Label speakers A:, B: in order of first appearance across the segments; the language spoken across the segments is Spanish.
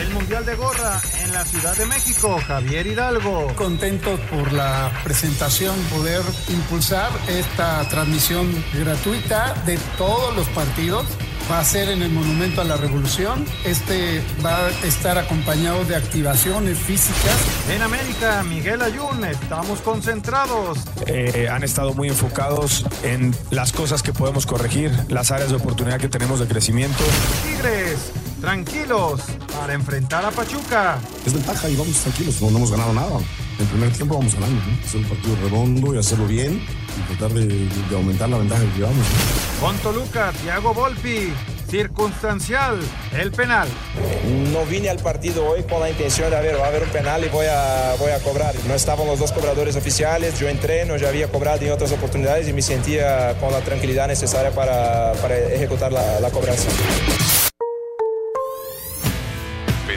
A: El Mundial de Gorra en la Ciudad de México, Javier Hidalgo.
B: Contentos por la presentación, poder impulsar esta transmisión gratuita de todos los partidos va a ser en el Monumento a la Revolución. Este va a estar acompañado de activaciones físicas.
A: En América, Miguel Ayun, estamos concentrados.
C: Eh, han estado muy enfocados en las cosas que podemos corregir, las áreas de oportunidad que tenemos de crecimiento.
A: Tigres, tranquilos para enfrentar a Pachuca.
D: Es ventaja y vamos tranquilos, no, no hemos ganado nada. En primer tiempo vamos ganando, ¿no? hacer un partido redondo y hacerlo bien y tratar de, de aumentar la ventaja que llevamos.
A: Con Toluca, Thiago Volpi, circunstancial, el penal.
E: No vine al partido hoy con la intención de, a ver, va a haber un penal y voy a, voy a cobrar. No estaban los dos cobradores oficiales, yo entré, no ya había cobrado en otras oportunidades y me sentía con la tranquilidad necesaria para, para ejecutar la, la cobranza.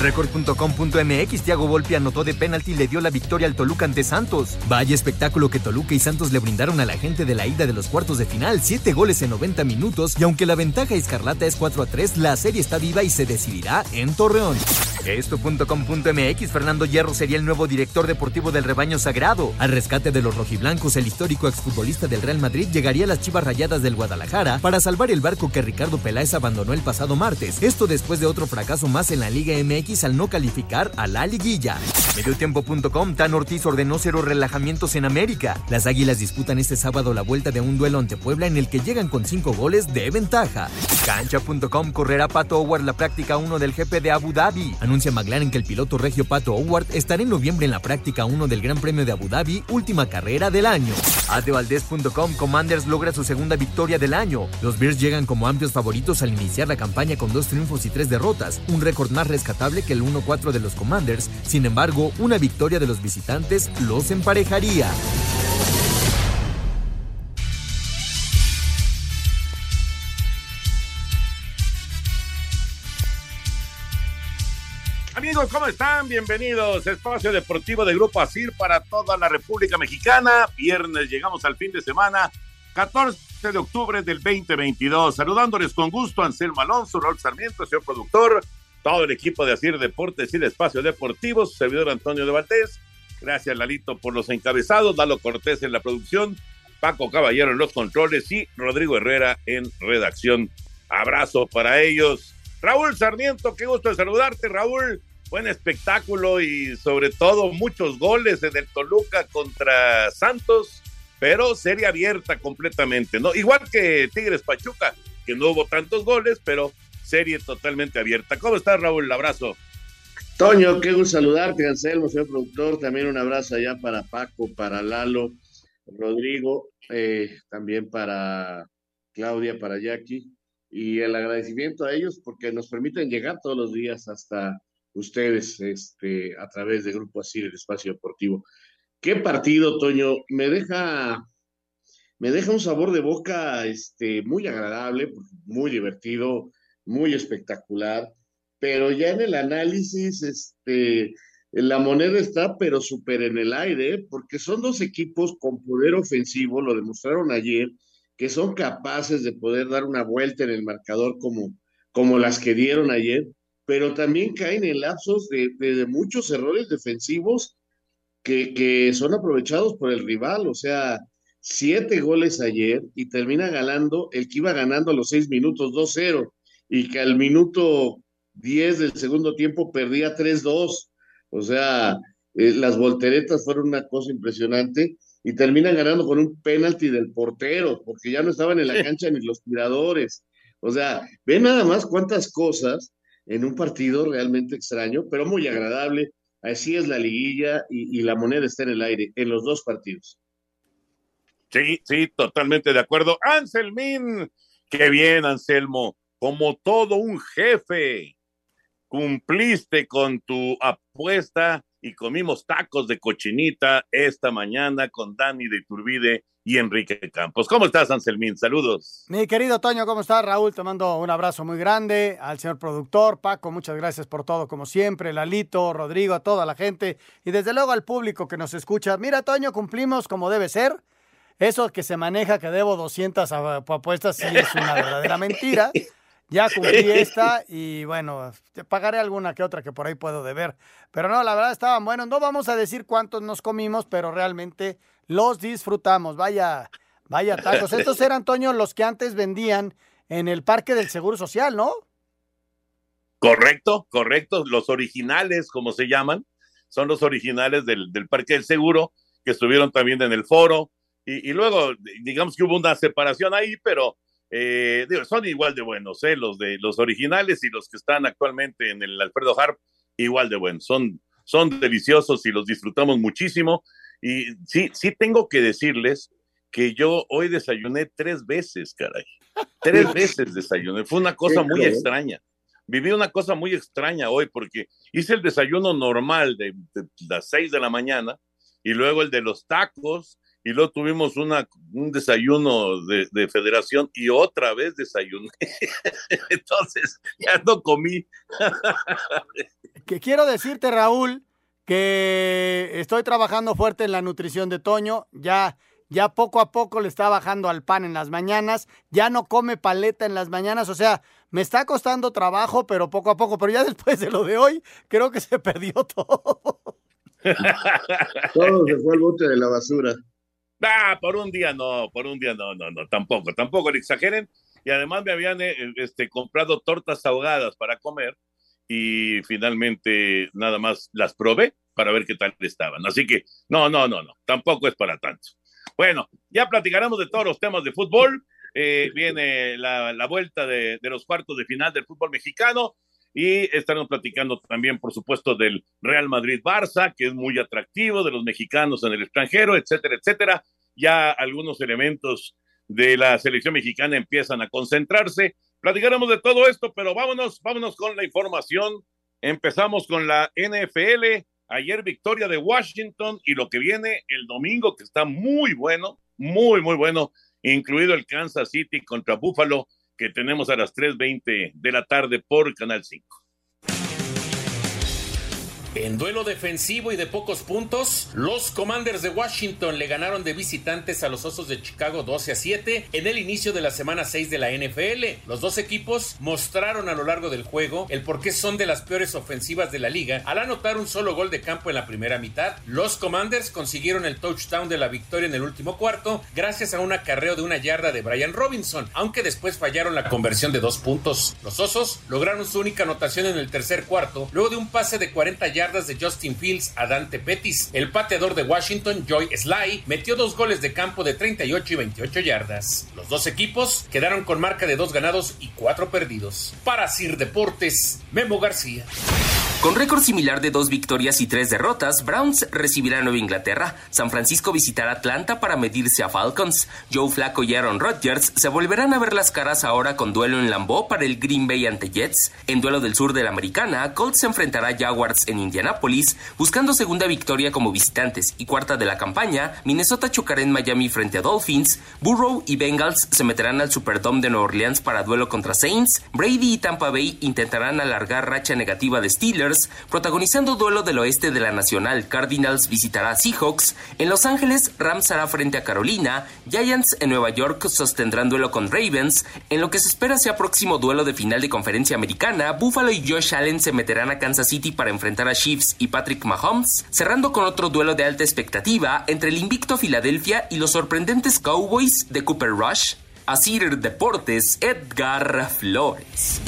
F: Record.com.mx Thiago Volpi anotó de penalti y le dio la victoria al Toluca ante Santos. Vaya espectáculo que Toluca y Santos le brindaron a la gente de la ida de los cuartos de final, siete goles en 90 minutos y aunque la ventaja escarlata es 4 a 3, la serie está viva y se decidirá en Torreón. Esto.com.mx Fernando Hierro sería el nuevo director deportivo del rebaño sagrado. Al rescate de los rojiblancos, el histórico exfutbolista del Real Madrid llegaría a las chivas rayadas del Guadalajara para salvar el barco que Ricardo Peláez abandonó el pasado martes. Esto después de otro fracaso más en la Liga MX al no calificar a la liguilla. Mediotiempo.com Tan Ortiz ordenó cero relajamientos en América. Las águilas disputan este sábado la vuelta de un duelo ante Puebla en el que llegan con cinco goles de ventaja. Cancha.com correrá Pato Howard la práctica 1 del GP de Abu Dhabi. Anuncia McLaren que el piloto regio Pato Howard estará en noviembre en la práctica 1 del Gran Premio de Abu Dhabi, última carrera del año. Adevaldez.com Commanders logra su segunda victoria del año. Los Bears llegan como amplios favoritos al iniciar la campaña con dos triunfos y tres derrotas, un récord más rescatable que el 1-4 de los Commanders. Sin embargo, una victoria de los visitantes los emparejaría.
G: Amigos, ¿cómo están? Bienvenidos. Espacio Deportivo de Grupo ASIR para toda la República Mexicana. Viernes llegamos al fin de semana, 14 de octubre del 2022. Saludándoles con gusto Anselmo Alonso, Raúl Sarmiento, señor productor, todo el equipo de ASIR Deportes y de Espacio Deportivo, su servidor Antonio de Valdés. Gracias, Lalito, por los encabezados. Dalo Cortés en la producción, Paco Caballero en los controles y Rodrigo Herrera en redacción. Abrazo para ellos. Raúl Sarmiento, qué gusto saludarte, Raúl. Buen espectáculo y sobre todo muchos goles en el Toluca contra Santos, pero serie abierta completamente, ¿no? Igual que Tigres Pachuca, que no hubo tantos goles, pero serie totalmente abierta. ¿Cómo estás, Raúl? abrazo.
H: Toño, qué gusto saludarte, Anselmo, señor productor. También un abrazo allá para Paco, para Lalo, Rodrigo, eh, también para Claudia, para Jackie y el agradecimiento a ellos porque nos permiten llegar todos los días hasta ustedes este, a través de Grupo Así, el Espacio Deportivo. Qué partido, Toño, me deja, me deja un sabor de boca este, muy agradable, muy divertido, muy espectacular, pero ya en el análisis, este, la moneda está pero súper en el aire, porque son dos equipos con poder ofensivo, lo demostraron ayer, que son capaces de poder dar una vuelta en el marcador como, como las que dieron ayer, pero también caen en lapsos de, de, muchos errores defensivos que, que son aprovechados por el rival, o sea, siete goles ayer y termina ganando el que iba ganando a los seis minutos 2-0 y que al minuto 10 del segundo tiempo perdía 3-2. O sea, eh, las volteretas fueron una cosa impresionante y terminan ganando con un penalti del portero, porque ya no estaban en la cancha ni los tiradores. O sea, ve nada más cuántas cosas en un partido realmente extraño, pero muy agradable. Así es la liguilla y, y la moneda está en el aire en los dos partidos.
G: Sí, sí, totalmente de acuerdo. Anselmín, qué bien, Anselmo, como todo un jefe, cumpliste con tu apuesta y comimos tacos de cochinita esta mañana con Dani de Turbide y Enrique Campos. ¿Cómo estás, Anselmín? Saludos.
I: Mi querido Toño, ¿cómo estás? Raúl, te mando un abrazo muy grande al señor productor, Paco, muchas gracias por todo, como siempre, Lalito, Rodrigo, a toda la gente y desde luego al público que nos escucha. Mira, Toño, cumplimos como debe ser. Eso que se maneja que debo 200 apuestas sí es una verdadera mentira. Ya cumplí esta y bueno, te pagaré alguna que otra que por ahí puedo deber. Pero no, la verdad estaban buenos. No vamos a decir cuántos nos comimos, pero realmente los disfrutamos. Vaya, vaya tacos. Estos eran, Toño, los que antes vendían en el Parque del Seguro Social, ¿no?
G: Correcto, correcto. Los originales, como se llaman, son los originales del, del Parque del Seguro, que estuvieron también en el foro. Y, y luego, digamos que hubo una separación ahí, pero eh, digo, son igual de buenos, ¿eh? los de los originales y los que están actualmente en el Alfredo Harp, igual de buenos. Son, son deliciosos y los disfrutamos muchísimo. Y sí, sí tengo que decirles que yo hoy desayuné tres veces, caray. Tres veces desayuné. Fue una cosa muy extraña. Viví una cosa muy extraña hoy porque hice el desayuno normal de, de las seis de la mañana y luego el de los tacos y luego tuvimos una, un desayuno de, de federación y otra vez desayuné. Entonces, ya no comí.
I: que quiero decirte, Raúl, que estoy trabajando fuerte en la nutrición de Toño, ya ya poco a poco le está bajando al pan en las mañanas, ya no come paleta en las mañanas, o sea, me está costando trabajo, pero poco a poco, pero ya después de lo de hoy, creo que se perdió todo.
H: todo se fue al bote de la basura.
G: Ah, por un día no, por un día no, no, no, tampoco, tampoco le exageren. Y además me habían eh, este, comprado tortas ahogadas para comer y finalmente nada más las probé para ver qué tal estaban. Así que no, no, no, no, tampoco es para tanto. Bueno, ya platicaremos de todos los temas de fútbol. Eh, viene la, la vuelta de, de, los cuartos de final del fútbol mexicano y estaremos platicando también, por supuesto, del Real Madrid-Barça, que es muy atractivo, de los mexicanos en el extranjero, etcétera, etcétera. Ya algunos elementos de la selección mexicana empiezan a concentrarse. Platicaremos de todo esto, pero vámonos, vámonos con la información. Empezamos con la NFL. Ayer victoria de Washington y lo que viene el domingo, que está muy bueno, muy, muy bueno, incluido el Kansas City contra Buffalo que tenemos a las 3.20 de la tarde por Canal 5.
J: En duelo defensivo y de pocos puntos, los Commanders de Washington le ganaron de visitantes a los Osos de Chicago 12 a 7 en el inicio de la semana 6 de la NFL. Los dos equipos mostraron a lo largo del juego el por qué son de las peores ofensivas de la liga al anotar un solo gol de campo en la primera mitad. Los Commanders consiguieron el touchdown de la victoria en el último cuarto gracias a un acarreo de una yarda de Brian Robinson, aunque después fallaron la conversión de dos puntos. Los Osos lograron su única anotación en el tercer cuarto luego de un pase de 40 yardas de Justin Fields a Dante Pettis. El pateador de Washington, Joy Sly, metió dos goles de campo de 38 y 28 yardas. Los dos equipos quedaron con marca de dos ganados y cuatro perdidos. Para Sir Deportes, Memo García.
K: Con récord similar de dos victorias y tres derrotas, Browns recibirá a Nueva Inglaterra. San Francisco visitará Atlanta para medirse a Falcons. Joe Flacco y Aaron Rodgers se volverán a ver las caras ahora con duelo en Lambeau para el Green Bay ante Jets. En duelo del sur de la Americana, Colts se enfrentará a Jaguars en Indianapolis, buscando segunda victoria como visitantes y cuarta de la campaña. Minnesota chocará en Miami frente a Dolphins. Burrow y Bengals se meterán al Superdome de Nueva Orleans para duelo contra Saints. Brady y Tampa Bay intentarán alargar racha negativa de Steelers Protagonizando duelo del oeste de la Nacional. Cardinals visitará a Seahawks. En Los Ángeles, Rams hará frente a Carolina. Giants en Nueva York sostendrán duelo con Ravens. En lo que se espera sea próximo duelo de final de conferencia americana, Buffalo y Josh Allen se meterán a Kansas City para enfrentar a Chiefs y Patrick Mahomes, cerrando con otro duelo de alta expectativa entre el invicto Filadelfia y los sorprendentes Cowboys de Cooper Rush. Asir Deportes, Edgar Flores.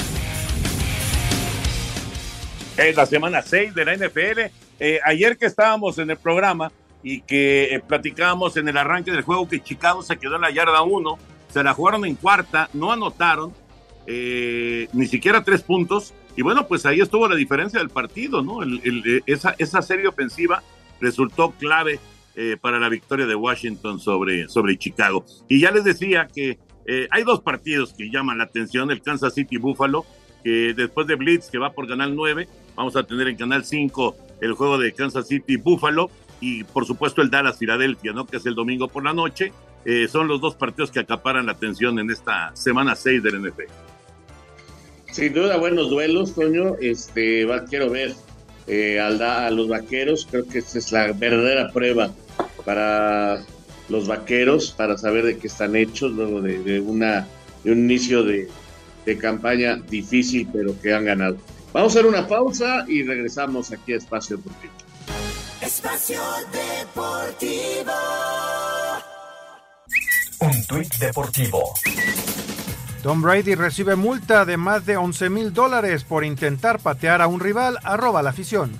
G: Es la semana 6 de la NFL. Eh, ayer que estábamos en el programa y que eh, platicábamos en el arranque del juego que Chicago se quedó en la yarda 1, se la jugaron en cuarta, no anotaron eh, ni siquiera tres puntos. Y bueno, pues ahí estuvo la diferencia del partido, ¿no? esa, esa serie ofensiva resultó clave para la victoria de Washington sobre, sobre Chicago. Y ya les decía que hay dos partidos que llaman la atención, el Kansas City Buffalo, que después de Blitz, que va por Canal 9, vamos a tener en Canal 5 el juego de Kansas City Buffalo y por supuesto el Dallas Filadelfia, ¿no? Que es el domingo por la noche. Eh, son los dos partidos que acaparan la atención en esta semana 6 del NFL.
H: Sin duda, buenos duelos, Toño. Este, quiero ver eh, a los vaqueros. Creo que esta es la verdadera prueba para los vaqueros, para saber de qué están hechos luego de, una, de un inicio de, de campaña difícil, pero que han ganado. Vamos a hacer una pausa y regresamos aquí a Espacio Deportivo.
L: Espacio Deportivo.
M: Un tuit deportivo.
A: Tom Brady recibe multa de más de 11 mil dólares por intentar patear a un rival. Arroba la afición.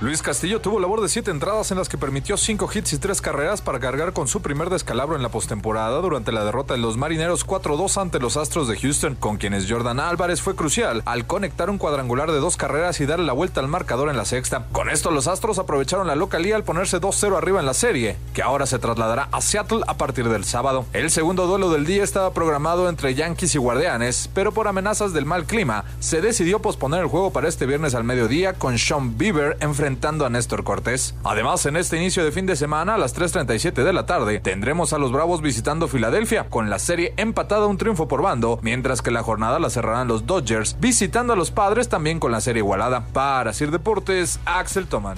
N: Luis Castillo tuvo labor de siete entradas en las que permitió cinco hits y tres carreras para cargar con su primer descalabro en la postemporada durante la derrota de los Marineros 4-2 ante los Astros de Houston, con quienes Jordan Álvarez fue crucial al conectar un cuadrangular de dos carreras y darle la vuelta al marcador en la sexta. Con esto los Astros aprovecharon la localía al ponerse 2-0 arriba en la serie, que ahora se trasladará a Seattle a partir del sábado. El segundo duelo del día estaba programado entre Yankees y Guardianes, pero por amenazas del mal clima se decidió posponer el juego para este viernes al mediodía con Sean Bieber enfrentando enfrentando a Néstor Cortés. Además, en este inicio de fin de semana, a las 3.37 de la tarde, tendremos a los Bravos visitando Filadelfia, con la serie empatada un triunfo por bando, mientras que la jornada la cerrarán los Dodgers, visitando a los Padres también con la serie igualada. Para Sir Deportes, Axel Toman.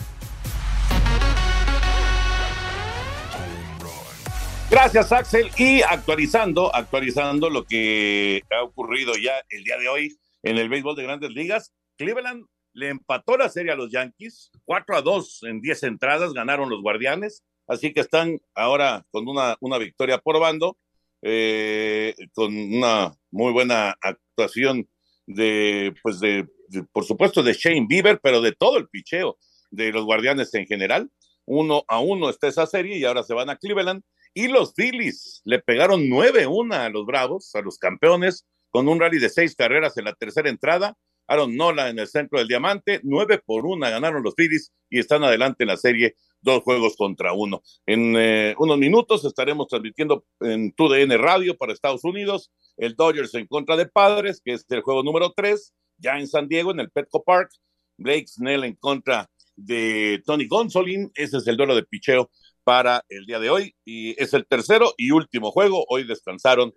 G: Gracias, Axel. Y actualizando, actualizando lo que ha ocurrido ya el día de hoy en el béisbol de grandes ligas, Cleveland le empató la serie a los Yankees, 4 a 2 en 10 entradas, ganaron los Guardianes, así que están ahora con una, una victoria por bando, eh, con una muy buena actuación de, pues de, por supuesto, de Shane Bieber, pero de todo el picheo de los Guardianes en general. Uno a uno está esa serie y ahora se van a Cleveland. Y los Phillies le pegaron 9-1 a los Bravos, a los campeones, con un rally de seis carreras en la tercera entrada Aaron Nola en el centro del diamante, nueve por una ganaron los Phillies y están adelante en la serie, dos juegos contra uno. En eh, unos minutos estaremos transmitiendo en TUDN Radio para Estados Unidos el Dodgers en contra de Padres, que es el juego número tres, ya en San Diego, en el Petco Park. Blake Snell en contra de Tony Gonsolin, ese es el duelo de picheo para el día de hoy y es el tercero y último juego. Hoy descansaron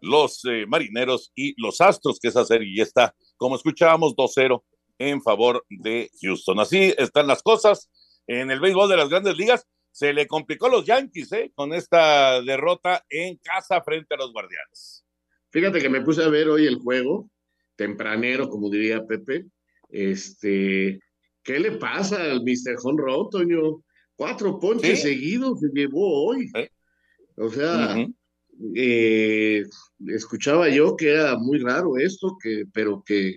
G: los eh, marineros y los astros, que esa serie ya está, como escuchábamos, 2-0 en favor de Houston. Así están las cosas en el béisbol de las grandes ligas. Se le complicó a los Yankees ¿eh? con esta derrota en casa frente a los Guardianes.
H: Fíjate que me puse a ver hoy el juego, tempranero, como diría Pepe. Este, ¿qué le pasa al Mr. Honro, Toño? Cuatro ponches seguidos se llevó hoy. O sea, eh, escuchaba yo que era muy raro esto, que, pero que,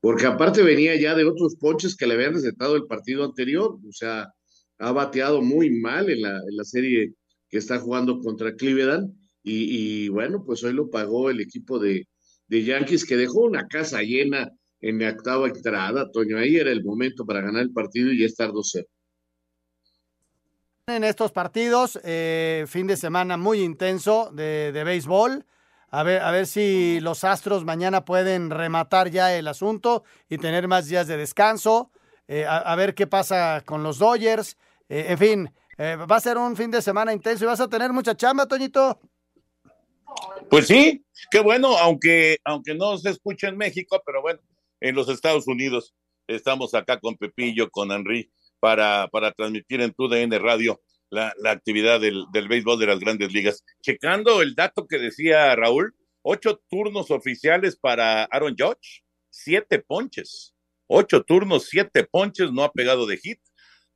H: porque aparte venía ya de otros ponches que le habían recetado el partido anterior, o sea, ha bateado muy mal en la, en la serie que está jugando contra Cleveland, y, bueno, pues hoy lo pagó el equipo de, de Yankees, que dejó una casa llena en la octava entrada, Toño, ahí era el momento para ganar el partido y estar 2-0
I: en estos partidos, eh, fin de semana muy intenso de, béisbol. A ver, a ver si los Astros mañana pueden rematar ya el asunto y tener más días de descanso. Eh, a, ver qué pasa con los Dodgers. Eh, en fin, va a ser un fin de semana intenso y vas a tener mucha chamba, Toñito.
G: Pues sí, qué bueno, aunque, aunque no se escucha en México, pero bueno, en los Estados Unidos estamos acá con Pepillo, con Henry, para, para transmitir en TUDN Radio la, la actividad del, del béisbol de las grandes ligas. Checando el dato que decía Raúl, ocho turnos oficiales para Aaron Judge, siete ponches. Ocho turnos, siete ponches, no ha pegado de hit.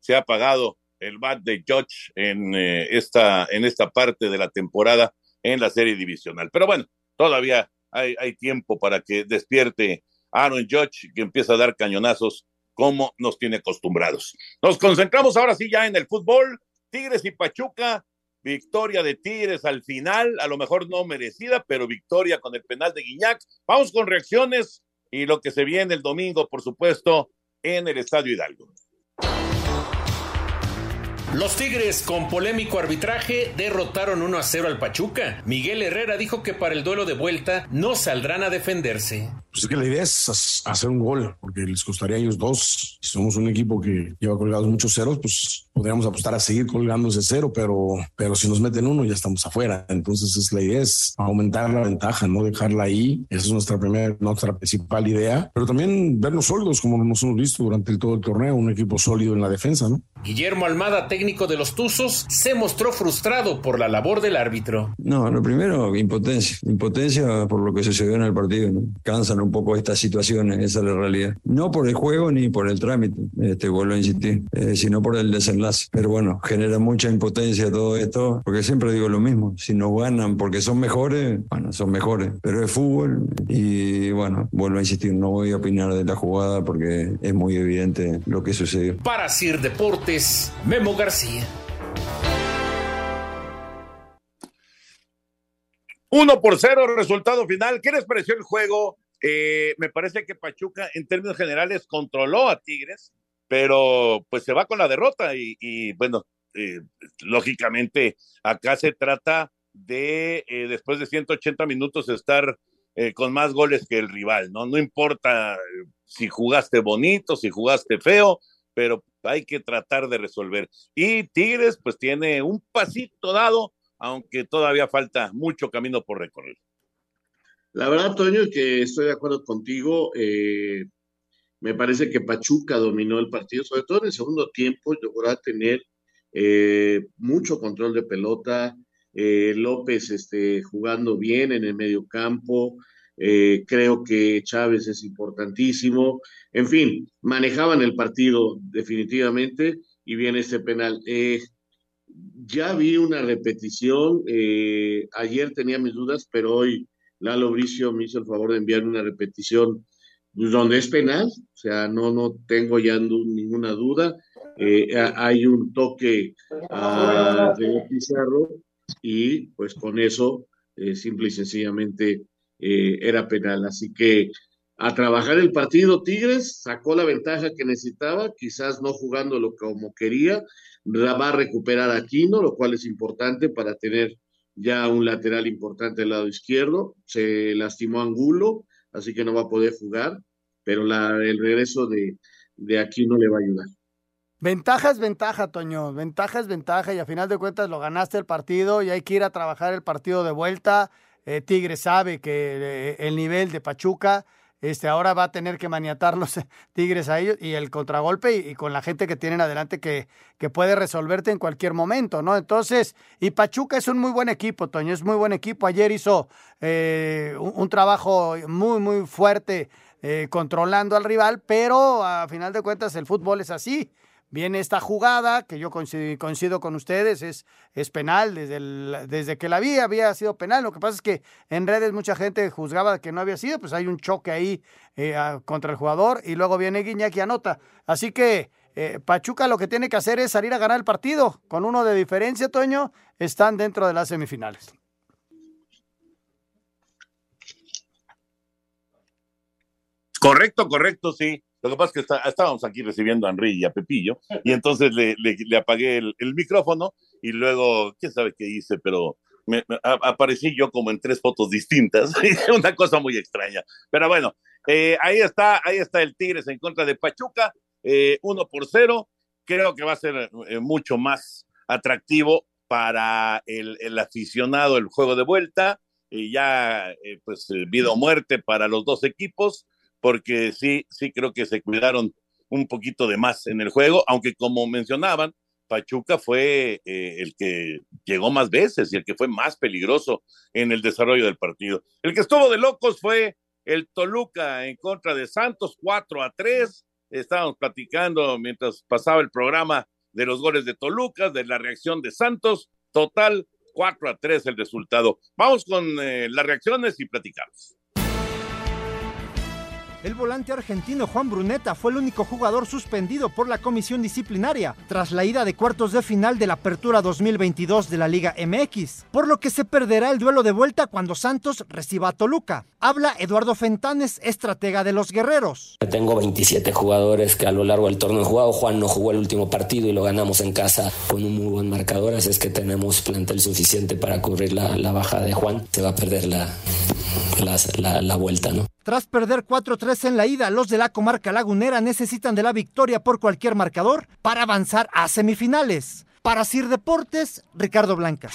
G: Se ha apagado el bat de Judge en, eh, esta, en esta parte de la temporada en la serie divisional. Pero bueno, todavía hay, hay tiempo para que despierte Aaron Judge, que empieza a dar cañonazos como nos tiene acostumbrados. Nos concentramos ahora sí ya en el fútbol. Tigres y Pachuca, victoria de Tigres al final, a lo mejor no merecida, pero victoria con el penal de Guiñac. Vamos con reacciones y lo que se viene el domingo, por supuesto, en el Estadio Hidalgo.
J: Los Tigres, con polémico arbitraje, derrotaron 1 a 0 al Pachuca. Miguel Herrera dijo que para el duelo de vuelta no saldrán a defenderse.
D: Pues es que la idea es hacer un gol, porque les costaría a ellos dos. Si somos un equipo que lleva colgados muchos ceros, pues podríamos apostar a seguir colgando ese cero, pero, pero si nos meten uno ya estamos afuera. Entonces es la idea es aumentar la ventaja, no dejarla ahí. Esa es nuestra primera, nuestra principal idea. Pero también vernos sólidos, como nos hemos visto durante todo el torneo, un equipo sólido en la defensa, ¿no?
J: Guillermo Almada, técnico de los Tuzos, se mostró frustrado por la labor del árbitro.
O: No, lo primero, impotencia. Impotencia por lo que sucedió en el partido. ¿no? Cansan un poco estas situaciones, esa es la realidad. No por el juego ni por el trámite, este, vuelvo a insistir, eh, sino por el desenlace. Pero bueno, genera mucha impotencia todo esto, porque siempre digo lo mismo. Si no ganan porque son mejores, bueno, son mejores. Pero es fútbol y bueno, vuelvo a insistir, no voy a opinar de la jugada porque es muy evidente lo que sucedió.
J: Para Sir Deportes, Memo García.
G: Uno por cero, resultado final. ¿Qué les pareció el juego? Eh, me parece que Pachuca, en términos generales, controló a Tigres, pero pues se va con la derrota y, bueno, eh, lógicamente acá se trata de, eh, después de 180 minutos, estar con más goles que el rival, ¿no? No importa si jugaste bonito, si jugaste feo, pero hay que tratar de resolver. Y Tigres, pues tiene un pasito dado, aunque todavía falta mucho camino por recorrer.
H: La verdad, Toño, que estoy de acuerdo contigo. Eh, me parece que Pachuca dominó el partido, sobre todo en el segundo tiempo, logró tener eh, mucho control de pelota. Eh, López este, jugando bien en el medio campo. Eh, creo que Chávez es importantísimo. En fin, manejaban el partido definitivamente y viene este penal. Eh, ya vi una repetición. eh, ayer tenía mis dudas, pero hoy Lalo Bricio me hizo el favor de enviar una repetición donde es penal. O sea, no, no tengo ya ninguna duda. Ha- hay un toque a de Pizarro y pues con eso, simple y sencillamente, eh, era penal. Así que a trabajar el partido, Tigres sacó la ventaja que necesitaba, quizás no jugándolo como quería, va a recuperar Aquino, lo cual es importante para tener ya un lateral importante del lado izquierdo. Se lastimó Angulo, así que no va a poder jugar, pero la, el regreso de, de Aquino le va a ayudar.
I: Ventaja es ventaja, Toño. Ventaja es ventaja y a final de cuentas lo ganaste el partido y hay que ir a trabajar el partido de vuelta. Eh, Tigre sabe que eh, el nivel de Pachuca este, ahora va a tener que maniatar los Tigres a ellos y el contragolpe y, con la gente que tienen adelante que, que puede resolverte en cualquier momento, ¿no? Entonces, y Pachuca es un muy buen equipo, Toño, es muy buen equipo. Ayer hizo eh, un, un trabajo muy, muy fuerte eh, controlando al rival, pero a final de cuentas el fútbol es así viene esta jugada, que yo coincido, con ustedes, es, es penal, desde, desde que la vi había sido penal, lo que pasa es que en redes mucha gente juzgaba que no había sido, pues hay un choque ahí eh, contra el jugador y luego viene Guiñac y anota. Así que eh, Pachuca lo que tiene que hacer es salir a ganar el partido, con uno de diferencia, Toño, están dentro de las semifinales.
G: Correcto, correcto, sí. Lo que pasa es que está- estábamos aquí recibiendo a Henry y a Pepillo, y entonces le, le- apagué el, micrófono y luego, quién sabe qué hice, pero me, aparecí yo como en tres fotos distintas, una cosa muy extraña. Pero bueno, eh, ahí está, ahí está el Tigres en contra de Pachuca, eh, uno por cero. Creo que va a ser eh, mucho más atractivo para el, el aficionado el juego de vuelta. y ya pues vida o muerte para los dos equipos, porque sí, sí creo que se cuidaron un poquito de más en el juego, aunque como mencionaban, Pachuca fue eh, el que llegó más veces y el que fue más peligroso en el desarrollo del partido. El que estuvo de locos fue el Toluca en contra de Santos, 4 a 3. Estábamos platicando mientras pasaba el programa de los goles de Toluca, de la reacción de Santos. Total, 4 a 3 el resultado. Vamos con eh, las reacciones y platicamos.
P: El volante argentino Juan Bruneta fue el único jugador suspendido por la comisión disciplinaria tras la ida de cuartos de final de la Apertura 2022 de la Liga MX, por lo que se perderá el duelo de vuelta cuando Santos reciba a Toluca. Habla Eduardo Fentanes, estratega de los Guerreros.
Q: Tengo 27 jugadores que a lo largo del torneo han jugado. Juan no jugó el último partido y lo ganamos en casa con un muy buen marcador, así es que tenemos plantel suficiente para cubrir la, la baja de Juan. Se va a perder la, la, la, la vuelta, ¿no?
P: Tras perder 4-3 en la ida, los de la comarca lagunera necesitan de la victoria por cualquier marcador para avanzar a semifinales. Para Sir Deportes, Ricardo Blanca.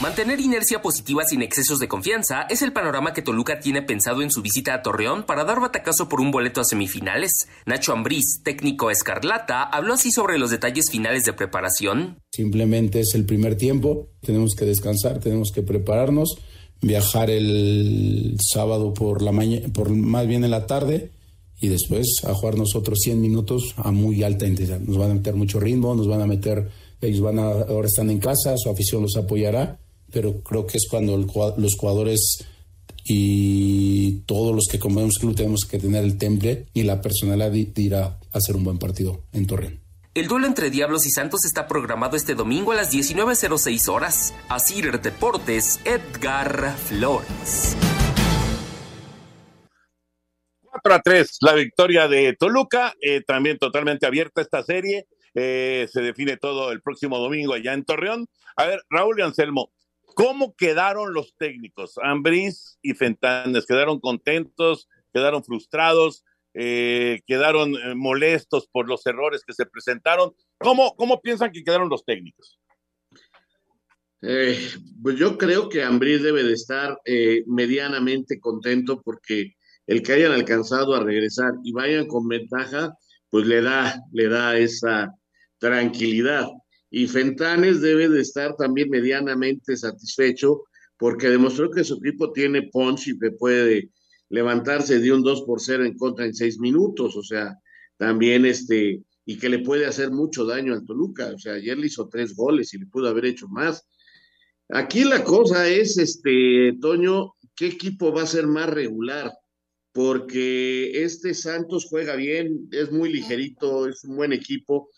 K: Mantener inercia positiva sin excesos de confianza es el panorama que Toluca tiene pensado en su visita a Torreón para dar batacazo por un boleto a semifinales. Nacho Ambriz, técnico escarlata, habló así sobre los detalles finales de preparación.
R: Simplemente es el primer tiempo, tenemos que descansar, tenemos que prepararnos viajar el sábado por la mañana, por más bien en la tarde y después a jugar nosotros 100 minutos a muy alta intensidad. Nos van a meter mucho ritmo, nos van a meter, ellos van a, ahora están en casa, su afición los apoyará, pero creo que es cuando el, los jugadores y todos los que comemos club tenemos que tener el temple y la personalidad de ir a hacer un buen partido en Torreón.
K: El duelo entre Diablos y Santos está programado este domingo a las 19.06 horas. Asir Deportes, Edgar Flores.
G: 4 a 3, la victoria de Toluca, eh, también totalmente abierta esta serie. Eh, se define todo el próximo domingo allá en Torreón. A ver, Raúl y Anselmo, ¿cómo quedaron los técnicos? Ambriz y Fentanes, ¿quedaron contentos? ¿Quedaron frustrados? Eh, quedaron eh, molestos por los errores que se presentaron. ¿Cómo, cómo piensan que quedaron los técnicos?
H: Eh, pues yo creo que Ambrí debe de estar eh, medianamente contento porque el que hayan alcanzado a regresar y vayan con ventaja, pues le da, le da esa tranquilidad. Y Fentanes debe de estar también medianamente satisfecho porque demostró que su equipo tiene punch y que puede levantarse de un 2 por 0 en contra en seis minutos, o sea, también este, y que le puede hacer mucho daño al Toluca, o sea, ayer le hizo tres goles y le pudo haber hecho más. Aquí la cosa es, este, Toño, ¿qué equipo va a ser más regular? Porque este Santos juega bien, es muy ligerito, es un buen equipo,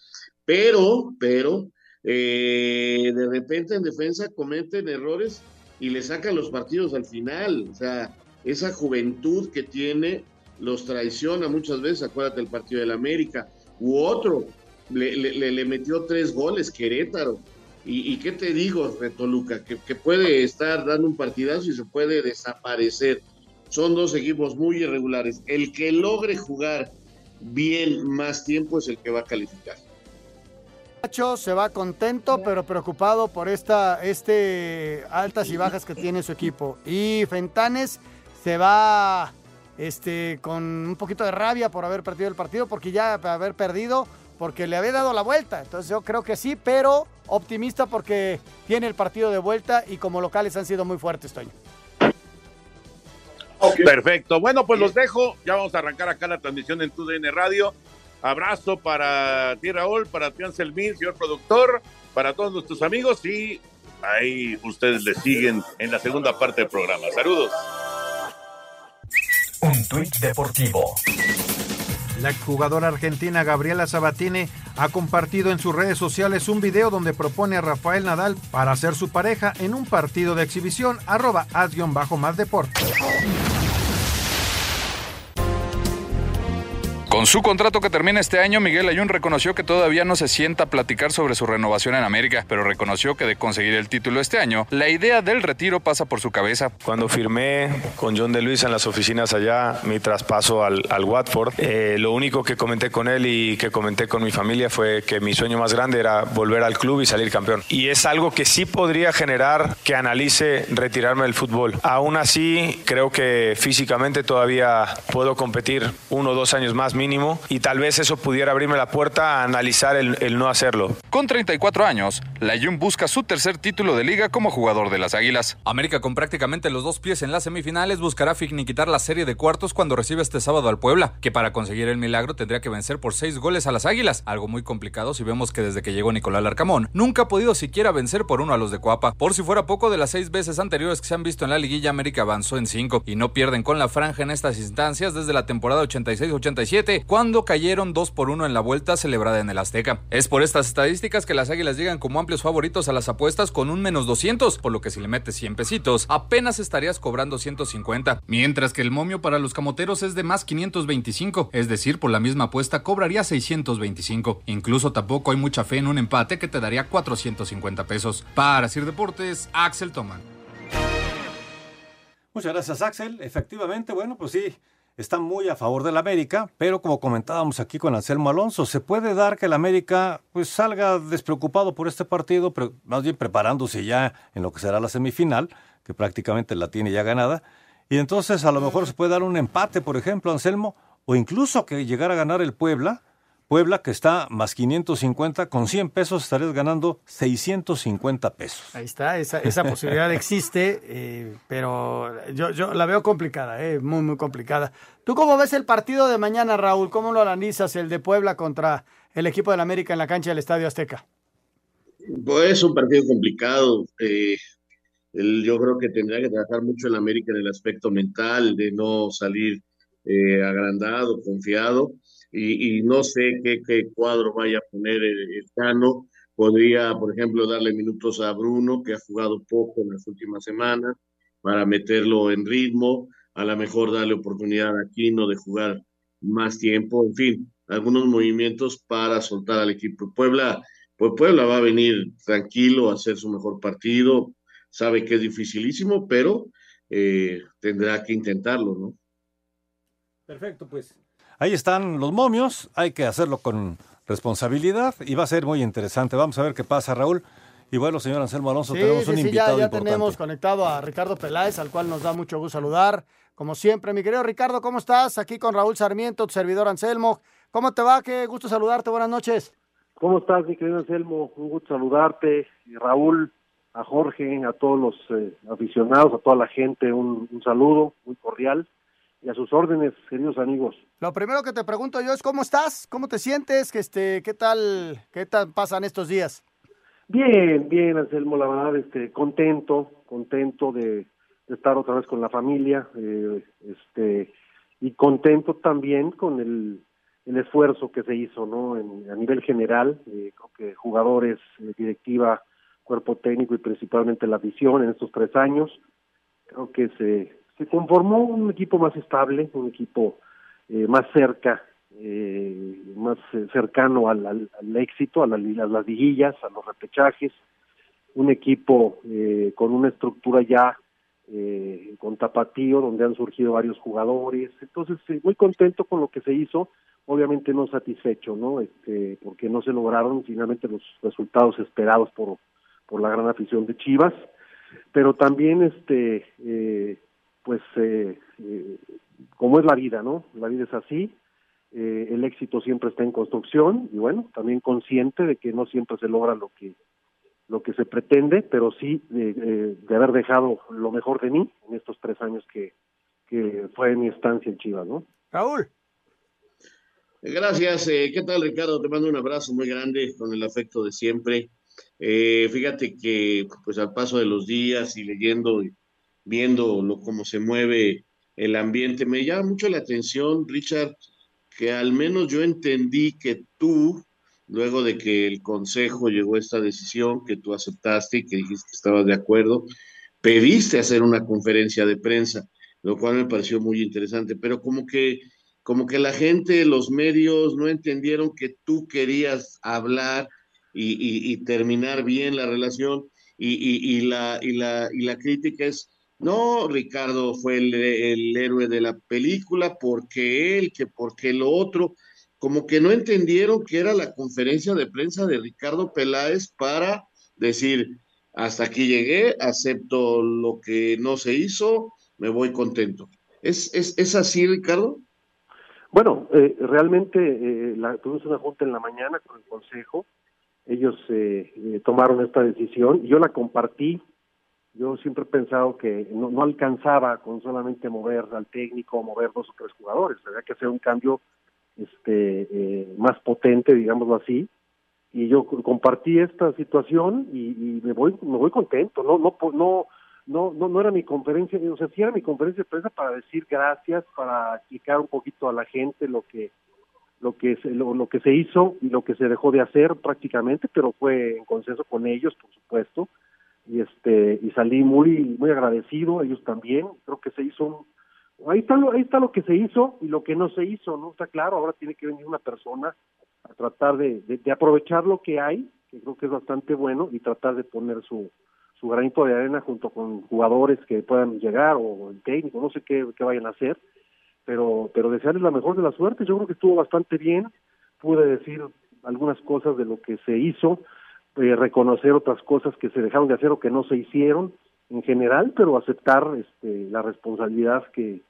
H: pero, pero, eh, de repente en defensa cometen errores y le sacan los partidos al final, o sea, esa juventud que tiene los traiciona muchas veces, acuérdate del partido del América, u otro, le, metió tres goles Querétaro. ¿Y, qué te digo, Toluca? Que, que, puede estar dando un partidazo y se puede desaparecer. Son dos equipos muy irregulares. El que logre jugar bien más tiempo es el que va a calificar.
I: Nacho se va contento pero preocupado por esta este altas y bajas que tiene su equipo. Y Fentanes se va este, con un poquito de rabia por haber perdido el partido, porque ya haber perdido, porque le había dado la vuelta. Entonces yo creo que sí, pero optimista porque tiene el partido de vuelta y como locales han sido muy fuertes, Toño.
G: Okay. Perfecto. Bueno, pues los dejo. Ya vamos a arrancar acá la transmisión en TUDN Radio. Abrazo para ti, Raúl, para ti, Anselmín, señor productor, para todos nuestros amigos y ahí ustedes le siguen en la segunda parte del programa. Saludos.
M: Tuit deportivo.
A: La jugadora argentina Gabriela Sabatini ha compartido en sus redes sociales un video donde propone a Rafael Nadal para ser su pareja en un partido de exhibición arroba bajo más deporte.
N: Con su contrato que termina este año, Miguel Ayun reconoció que todavía no se sienta a platicar sobre su renovación en América, pero reconoció que de conseguir el título este año, la idea del retiro pasa por su cabeza.
C: Cuando firmé con John de Luis en las oficinas allá mi traspaso al, Watford, eh, lo único que comenté con él y que comenté con mi familia fue que mi sueño más grande era volver al club y salir campeón. Y es algo que sí podría generar que analice retirarme del fútbol. Aún así, creo que físicamente todavía puedo competir uno o dos años más mínimo y tal vez eso pudiera abrirme la puerta a analizar el, el no hacerlo.
N: Con 34 años, Layun busca su tercer título de liga como jugador de las Águilas. América con prácticamente los dos pies en las semifinales buscará finiquitar la serie de cuartos cuando recibe este sábado al Puebla, que para conseguir el milagro tendría que vencer por seis goles a las Águilas, algo muy complicado si vemos que desde que llegó Nicolás Larcamón nunca ha podido siquiera vencer por uno a los de Coapa. Por si fuera poco, de las seis veces anteriores que se han visto en la liguilla, América avanzó en cinco y no pierden con la franja en estas instancias desde la temporada 86-87, cuando cayeron dos por uno en la vuelta celebrada en el Azteca. Es por estas estadísticas que las Águilas llegan como amplios favoritos a las apuestas con un menos 200, por lo que si le metes 100 pesitos, apenas estarías cobrando 150, mientras que el momio para los camoteros es de más 525, es decir, por la misma apuesta cobraría 625. Incluso tampoco hay mucha fe en un empate que te daría 450 pesos. Para Sir Deportes, Axel Toman.
S: Muchas gracias, Axel. Efectivamente, bueno, pues sí, está muy a favor del América, pero como comentábamos aquí con Anselmo Alonso, se puede dar que el América pues salga despreocupado por este partido, pero más bien preparándose ya en lo que será la semifinal, que prácticamente la tiene ya ganada, y entonces a lo mejor se puede dar un empate, por ejemplo, Anselmo, o incluso que llegara a ganar el Puebla, Puebla que está más 550, con 100 pesos estarías ganando 650 pesos.
I: Ahí está, esa, esa posibilidad existe, eh, pero yo, yo la veo complicada, eh, muy, muy complicada. ¿Tú cómo ves el partido de mañana, Raúl? ¿Cómo lo analizas, el de Puebla contra el equipo del América en la cancha del Estadio Azteca?
H: Pues es un partido complicado. eh, el- yo creo que tendrá que trabajar mucho el América en el aspecto mental, de no salir eh, agrandado, confiado, y, no sé qué, qué cuadro vaya a poner el, el Cano. Podría, por ejemplo, darle minutos a Bruno, que ha jugado poco en las últimas semanas, para meterlo en ritmo, a lo mejor darle oportunidad a Aquino de jugar más tiempo, en fin, algunos movimientos para soltar al equipo. Puebla, pues Puebla va a venir tranquilo a hacer su mejor partido, sabe que es dificilísimo, pero eh, tendrá que intentarlo, ¿no?
S: Perfecto, pues. Ahí están los momios, hay que hacerlo con responsabilidad y va a ser muy interesante. Vamos a ver qué pasa, Raúl. Y bueno, señor Anselmo Alonso,
I: Sí,
S: tenemos
I: sí,
S: un
I: sí,
S: invitado
I: ya, ya
S: importante.
I: tenemos conectado a Ricardo Peláez, al cual nos da mucho gusto saludar. Como siempre, mi querido Ricardo, ¿cómo estás? Aquí con Raúl Sarmiento, tu servidor Anselmo. ¿Cómo te va? Qué gusto saludarte. Buenas noches.
T: ¿Cómo estás, mi querido Anselmo? Un gusto saludarte. Y Raúl, a Jorge, a todos los eh, aficionados, a toda la gente, un, un saludo muy cordial. Y a sus órdenes, queridos amigos.
I: Lo primero que te pregunto yo es ¿cómo estás? ¿Cómo te sientes? Que este, ¿Qué tal qué tal pasan estos días?
T: Bien, bien, Anselmo, la verdad, este, contento, contento de, de estar otra vez con la familia, eh, este, y contento también con el, el esfuerzo que se hizo, ¿no? En, a nivel general, eh, creo que jugadores, eh, directiva, cuerpo técnico y principalmente la afición en estos tres años, creo que se, se conformó un equipo más estable, un equipo eh, más cerca, eh, más eh, cercano al, al, éxito, a, la- a las liguillas, a los repechajes, un equipo eh, con una estructura ya eh, con tapatío, donde han surgido varios jugadores, entonces muy contento con lo que se hizo, obviamente no satisfecho, ¿no? Este, porque no se lograron finalmente los resultados esperados por, por la gran afición de Chivas, pero también este eh, pues eh, eh, como es la vida, ¿no? La vida es así, eh, el éxito siempre está en construcción y bueno, también consciente de que no siempre se logra lo que lo que se pretende, pero sí de, eh, de haber dejado lo mejor de mí en estos tres años que, que fue mi estancia en Chivas, ¿no?
I: Raúl.
H: Gracias. ¿Qué tal, Ricardo? Te mando un abrazo muy grande con el afecto de siempre. Eh, fíjate que, pues, al paso de los días y leyendo y viendo lo, cómo se mueve el ambiente, me llama mucho la atención, Richard, que al menos yo entendí que tú, luego de que el Consejo llegó a esta decisión, que tú aceptaste y que dijiste que estabas de acuerdo, pediste hacer una conferencia de prensa, lo cual me pareció muy interesante, pero como que como que la gente, los medios no entendieron que tú querías hablar y, terminar bien la relación. Y, la, la, y la crítica es, no, Ricardo fue el, héroe de la película porque él, que porque lo otro, como que no entendieron que era la conferencia de prensa de Ricardo Peláez para decir, hasta aquí llegué, acepto lo que no se hizo, me voy contento. ¿Es, es, es así, Ricardo?
T: Bueno, eh, realmente eh, la, tuvimos una junta en la mañana con el Consejo, ellos eh, eh, tomaron esta decisión, yo la compartí, yo siempre he pensado que no, no alcanzaba con solamente mover al técnico mover dos o tres jugadores, había que hacer un cambio este eh, más potente, digámoslo así, y yo compartí esta situación y, me voy me voy contento, no no no no no no era mi conferencia, o sea, sí era mi conferencia de prensa para decir gracias, para explicar un poquito a la gente lo que lo que lo, lo que se hizo y lo que se dejó de hacer prácticamente, pero fue en consenso con ellos, por supuesto, y este y salí muy muy agradecido, ellos también, creo que se hizo un, ahí está lo, ahí está lo que se hizo y lo que no se hizo, ¿no? Está claro, ahora tiene que venir una persona a tratar de, de, aprovechar lo que hay, que creo que es bastante bueno, y tratar de poner su, su granito de arena junto con jugadores que puedan llegar o el técnico, no sé qué, qué vayan a hacer, pero, pero desearles la mejor de la suerte, yo creo que estuvo bastante bien, pude decir algunas cosas de lo que se hizo, eh, reconocer otras cosas que se dejaron de hacer o que no se hicieron, en general, pero aceptar este, la responsabilidad que,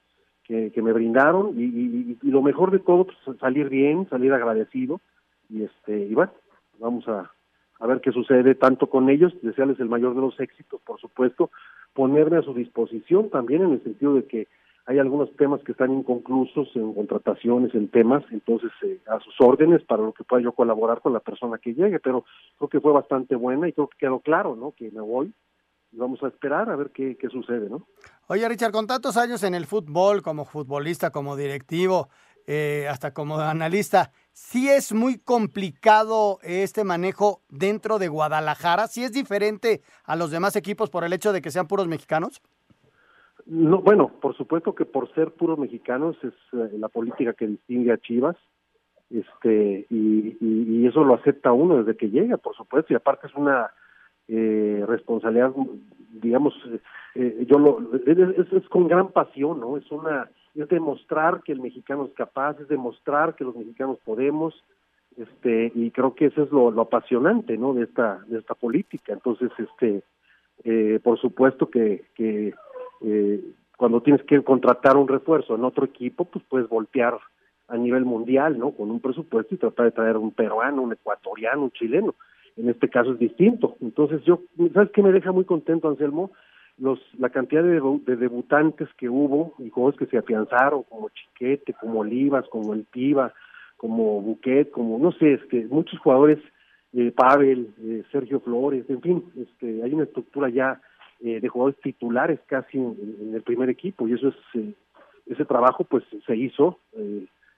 T: me brindaron y, y, lo mejor de todo, pues, salir bien, salir agradecido y este y bueno, vamos a, a ver qué sucede tanto con ellos, desearles el mayor de los éxitos, por supuesto, ponerme a su disposición también en el sentido de que hay algunos temas que están inconclusos en contrataciones, en temas, entonces eh, a sus órdenes para lo que pueda yo colaborar con la persona que llegue, pero creo que fue bastante buena y creo que quedó claro, ¿no? Que me voy vamos a esperar a ver qué, sucede, ¿no?
I: Oye, Richard, con tantos años en el fútbol, como futbolista, como directivo, eh, hasta como analista, ¿sí es muy complicado este manejo dentro de Guadalajara? ¿Sí es diferente a los demás equipos por el hecho de que sean puros mexicanos?
T: No, bueno, por supuesto que por ser puros mexicanos es eh, la política que distingue a Chivas, este y, y, eso lo acepta uno desde que llega, por supuesto, y aparte es una eh, responsabilidad, digamos, eh, yo lo, es, es, con gran pasión, ¿no? Es una, es demostrar que el mexicano es capaz, es demostrar que los mexicanos podemos, este, y creo que eso es lo, lo apasionante, ¿no? De esta, de esta política. Entonces, este, eh, por supuesto que, que eh, cuando tienes que contratar un refuerzo en otro equipo, pues puedes voltear a nivel mundial, ¿no? Con un presupuesto y tratar de traer un peruano, un ecuatoriano, un chileno en este caso es distinto. Entonces yo, ¿sabes qué me deja muy contento, Anselmo? Los, la cantidad de, debutantes que hubo y jugadores que se afianzaron, como Chiquete, como Olivas, como El Piva, como Buquet, como, no sé, es que muchos jugadores, eh, Pavel, eh, Sergio Flores, en fin, este, hay una estructura ya eh, de jugadores titulares casi en, el primer equipo y eso es, eh, ese trabajo pues se hizo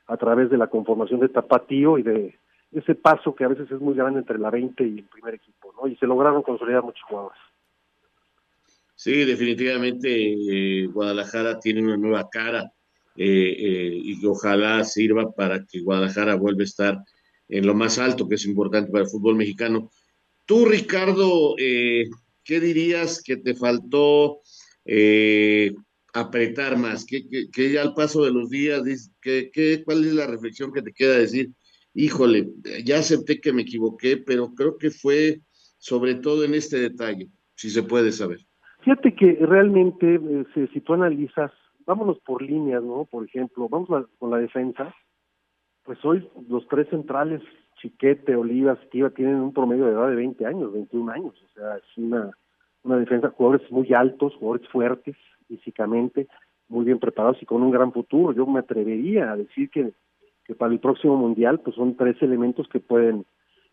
T: a través de la conformación de Tapatío y de ese paso que a veces es muy grande entre la 20 y el primer equipo. Y se lograron consolidar muchos jugadores.
H: Sí, definitivamente eh, Guadalajara tiene una nueva cara eh, eh, y ojalá sirva para que Guadalajara vuelva a estar en lo más alto, que es importante para el fútbol mexicano. Tú, Ricardo, ¿qué dirías que te faltó apretar más? ¿Qué, que, ya al paso de los días, ¿qué, qué, cuál es la reflexión que te queda decir? híjole, ya acepté que me equivoqué, pero creo que fue sobre todo en este detalle, si se puede saber.
T: Fíjate que realmente, eh, si tú analizas, vámonos por líneas, ¿no? Por ejemplo, vamos con la defensa, pues hoy los tres centrales, Chiquete, Olivas, Tiva, tienen un promedio de edad de 20 años, 21 años, o sea, es una, una defensa, jugadores muy altos, jugadores fuertes físicamente, muy bien preparados y con un gran futuro. Yo me atrevería a decir que que para el próximo mundial pues son tres elementos que pueden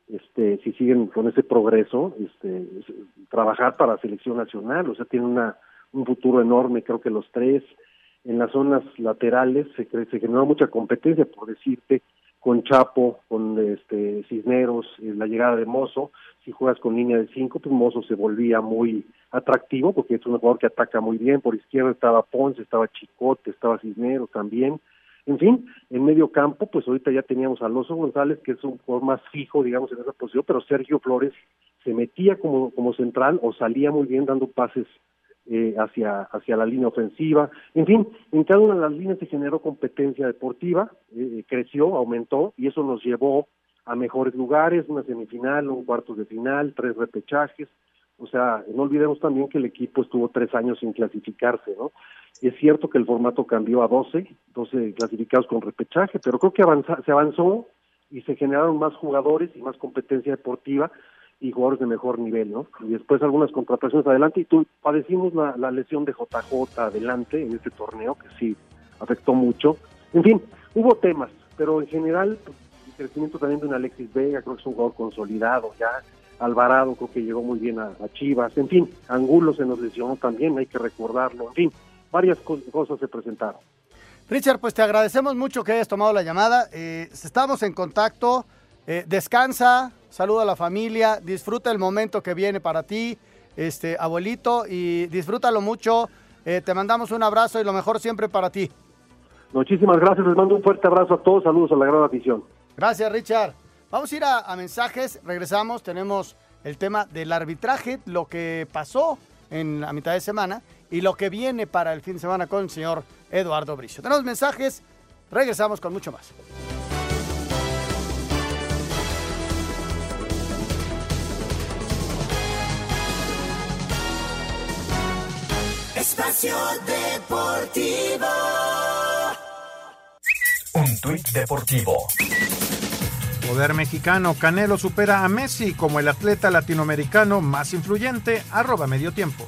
T: este si siguen con ese progreso este trabajar para la selección nacional o sea tienen una un futuro enorme creo que los tres en las zonas laterales se se generó mucha competencia por decirte con Chapo con este Cisneros la llegada de Mozo. Si juegas con línea de cinco pues Mozo se volvía muy atractivo porque es un jugador que ataca muy bien. Por izquierda estaba Ponce estaba Chicote estaba Cisneros también. En fin, en medio campo, pues ahorita ya teníamos a Alonso González, que es un jugador más fijo, digamos, en esa posición, pero Sergio Flores se metía como, como central o salía muy bien dando pases eh, hacia, hacia la línea ofensiva. En fin, en cada una de las líneas se generó competencia deportiva, eh, creció, aumentó, y eso nos llevó a mejores lugares, una semifinal, un cuartos de final, tres repechajes. O sea, no olvidemos también que el equipo estuvo tres años sin clasificarse, ¿no? Es cierto que el formato cambió a 12, 12 clasificados con repechaje, pero creo que avanza, se avanzó y se generaron más jugadores y más competencia deportiva y jugadores de mejor nivel, ¿no? Y después algunas contrataciones adelante y tú padecimos la, lesión de JJ adelante en este torneo que sí afectó mucho. En fin, hubo temas, pero en general el crecimiento también de un Alexis Vega, creo que es un jugador consolidado ya. Alvarado creo que llegó muy bien a, Chivas, en fin, Angulo se nos lesionó también, hay que recordarlo, en fin, varias co- cosas se presentaron.
I: Richard, pues te agradecemos mucho que hayas tomado la llamada. Eh, estamos en contacto. Eh, descansa, saluda a la familia, disfruta el momento que viene para ti, este abuelito, y disfrútalo mucho. Eh, te mandamos un abrazo y lo mejor siempre para ti.
T: Muchísimas gracias, les mando un fuerte abrazo a todos, saludos a la gran afición.
I: Gracias, Richard. Vamos a ir a, a mensajes, regresamos, tenemos el tema del arbitraje, lo que pasó en la mitad de semana y lo que viene para el fin de semana con el señor Eduardo Bricio. Tenemos mensajes, regresamos con mucho más.
L: Espacio Deportivo.
M: Un tuit deportivo.
A: Poder mexicano, Canelo supera a Messi como el atleta latinoamericano más influyente, arroba medio tiempo.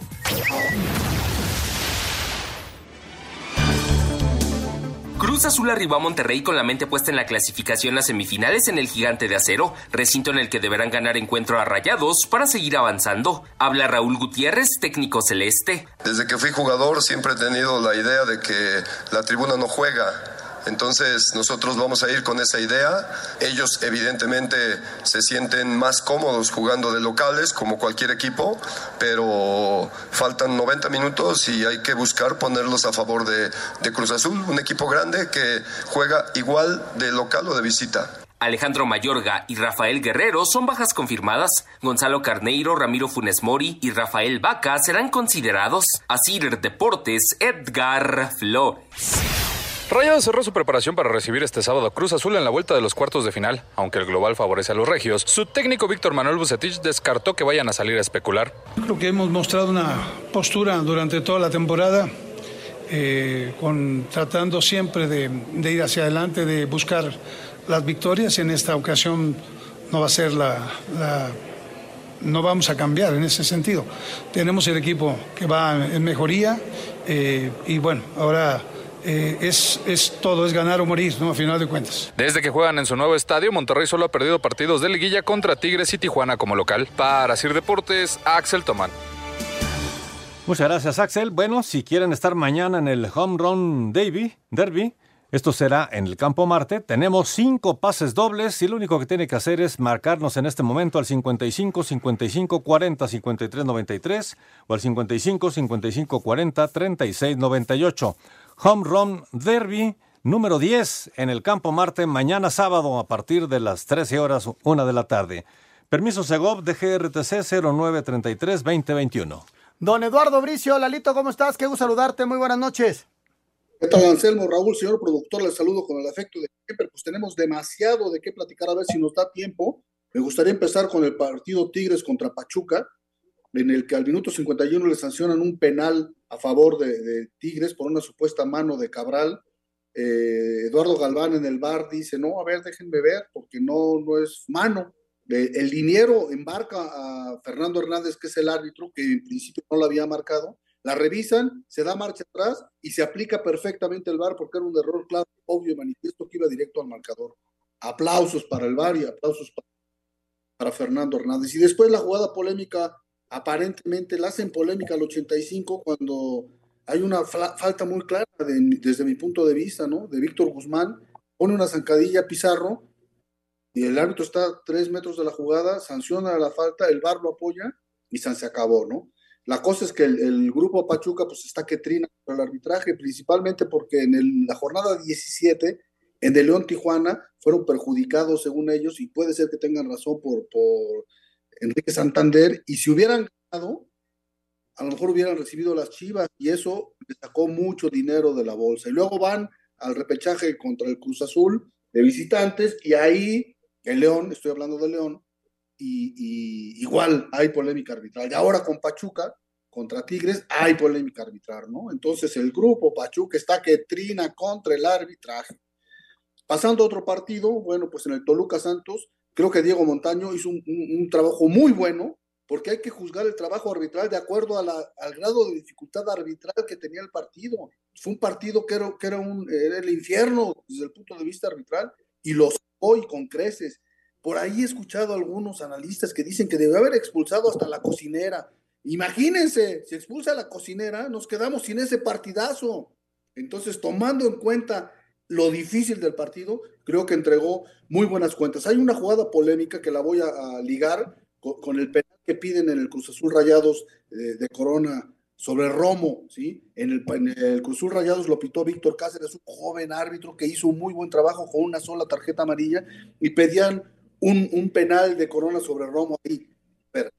K: Cruz Azul arribó a Monterrey con la mente puesta en la clasificación a semifinales en el Gigante de Acero, recinto en el que deberán ganar encuentro a Rayados para seguir avanzando. Habla Raúl Gutiérrez, técnico celeste.
U: Desde que fui jugador siempre he tenido la idea de que la tribuna no juega. Entonces nosotros vamos a ir con esa idea. Ellos evidentemente se sienten más cómodos jugando de locales como cualquier equipo, pero faltan 90 minutos y hay que buscar ponerlos a favor de, Cruz Azul, un equipo grande que juega igual de local o de visita.
K: Alejandro Mayorga y Rafael Guerrero son bajas confirmadas. Gonzalo Carneiro, Ramiro Funes Mori y Rafael Vaca serán considerados. Asir Deportes, Edgar Flores.
N: Rayados cerró su preparación para recibir este sábado a Cruz Azul en la vuelta de los cuartos de final. Aunque el global favorece a los regios, su técnico Víctor Manuel Bucetich descartó que vayan a salir a especular.
V: Creo que hemos mostrado una postura durante toda la temporada, eh, tratando siempre de, ir hacia adelante, de buscar las victorias. En esta ocasión no va a ser la, la- no vamos a cambiar en ese sentido. Tenemos el equipo que va en mejoría eh, y bueno, ahora eh, es, es todo, es ganar o morir, ¿no? A final de cuentas.
N: Desde que juegan en su nuevo estadio, Monterrey solo ha perdido partidos de liguilla contra Tigres y Tijuana como local. Para Sir Deportes, Axel Tomán.
S: Muchas gracias, Axel. Bueno, si quieren estar mañana en el Home Run Derby, Derby, esto será en el Campo Marte. Tenemos cinco pases dobles y lo único que tiene que hacer es marcarnos en este momento al 55 55 40 53 93 o al 55 55 40 36 98. Home Run Derby número 10 en el Campo Marte mañana sábado a partir de las 13 horas, una de la tarde. Permiso Segov de GRTC 0933 2021.
I: Don Eduardo Bricio, Lalito, ¿cómo estás? Qué gusto saludarte, muy buenas noches.
W: ¿Qué tal, Anselmo? Raúl, señor productor, les saludo con el afecto de siempre. Pues tenemos demasiado de qué platicar, a ver si nos da tiempo. Me gustaría empezar con el partido Tigres contra Pachuca, en el que al minuto 51 le sancionan un penal a favor de, Tigres por una supuesta mano de Cabral. Eh, Eduardo Galván en el bar dice, no, a ver, déjenme ver, porque no, no es mano. El liniero embarca a Fernando Hernández, que es el árbitro, que en principio no lo había marcado, la revisan, se da marcha atrás y se aplica perfectamente el VAR porque era un error claro, obvio y manifiesto que iba directo al marcador. Aplausos para el VAR y aplausos para Fernando Hernández. Y después la jugada polémica, aparentemente la hacen polémica al 85 cuando hay una falta muy clara de- desde mi punto de vista, ¿no? De Víctor Guzmán, pone una zancadilla a Pizarro y el árbitro está tres metros de la jugada, sanciona la falta, el VAR lo apoya y se acabó, ¿no? La cosa es que el, el grupo Pachuca pues está que trina con el arbitraje, principalmente porque en el- la jornada 17 en el León Tijuana fueron perjudicados según ellos y puede ser que tengan razón por, por Enrique Santander y si hubieran ganado, a lo mejor hubieran recibido las Chivas y eso le sacó mucho dinero de la bolsa. Y luego van al repechaje contra el Cruz Azul de visitantes y ahí el León, estoy hablando de León, y, y igual hay polémica arbitral. Y ahora con Pachuca contra Tigres hay polémica arbitral, ¿no? Entonces el grupo Pachuca está que trina contra el arbitraje. Pasando a otro partido, bueno, pues en el Toluca Santos, creo que Diego Montaño hizo un, un- un trabajo muy bueno, porque hay que juzgar el trabajo arbitral de acuerdo a la- al grado de dificultad arbitral que tenía el partido. Fue un partido que era, que era, un, era el infierno desde el punto de vista arbitral y lo sacó y con creces. Por ahí he escuchado a algunos analistas que dicen que debe haber expulsado hasta la cocinera. Imagínense, si expulsa a la cocinera, nos quedamos sin ese partidazo. Entonces, tomando en cuenta lo difícil del partido, creo que entregó muy buenas cuentas. Hay una jugada polémica que la voy a, ligar con, el penal que piden en el Cruz Azul Rayados eh, de Corona sobre Romo, ¿sí? En el, en el Cruz Azul Rayados lo pitó Víctor Cáceres, un joven árbitro que hizo un muy buen trabajo con una sola tarjeta amarilla y pedían un, un penal de Corona sobre Romo ahí. Pero,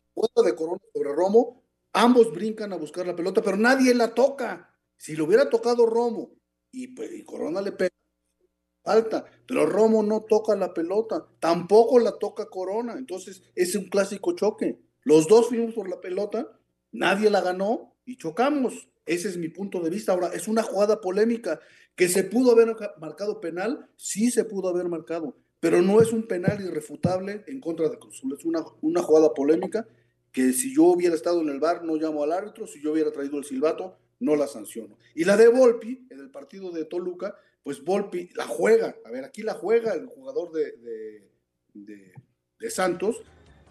W: de Corona sobre Romo, ambos brincan a buscar la pelota, pero nadie la toca. Si lo hubiera tocado Romo y, pues, y Corona le pega, falta, pero Romo no toca la pelota, tampoco la toca Corona, entonces es un clásico choque. Los dos fuimos por la pelota, nadie la ganó y chocamos. Ese es mi punto de vista. Ahora, es una jugada polémica que se pudo haber marcado penal, sí se pudo haber marcado, pero no es un penal irrefutable en contra de Cruz. Es una, una jugada polémica que si yo hubiera estado en el bar no llamo al árbitro, si yo hubiera traído el silbato no la sanciono. Y la de Volpi, en el partido de Toluca, pues Volpi la juega. A ver, aquí la juega el jugador de, de, de, de Santos,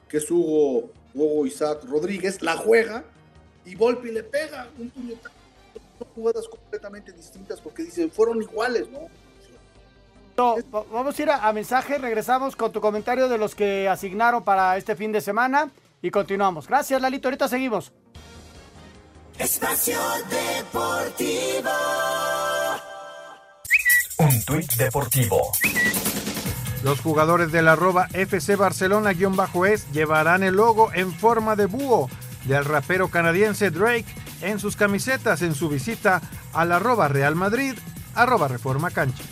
W: que es Hugo, Hugo Isaac Rodríguez, la juega y Volpi le pega un puñetazo. Son jugadas completamente distintas porque dicen, fueron iguales, ¿no?
I: No, va- vamos a ir a, a mensaje, regresamos con tu comentario de los que asignaron para este fin de semana y continuamos. Gracias, Lalito, ahorita seguimos.
L: Espacio Deportivo.
M: Deportivo.
A: Los jugadores del arroba FC Barcelona-es llevarán el logo en forma de búho del rapero canadiense Drake en sus camisetas en su visita al arroba Real Madrid, arroba Reforma Cancha.